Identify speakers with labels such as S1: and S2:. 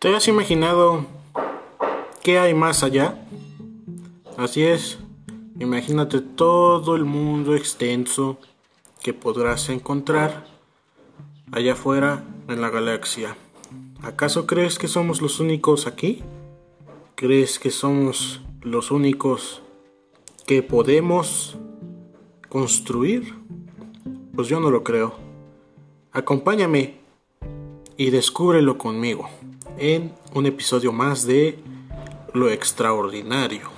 S1: ¿Te has imaginado qué hay más allá? Así es, imagínate todo el mundo extenso que podrás encontrar allá afuera en la galaxia. ¿Acaso crees que somos los únicos aquí? ¿Crees que somos los únicos que podemos construir? Pues yo no lo creo. Acompáñame y descúbrelo conmigo en un episodio más de Lo Extraordinario.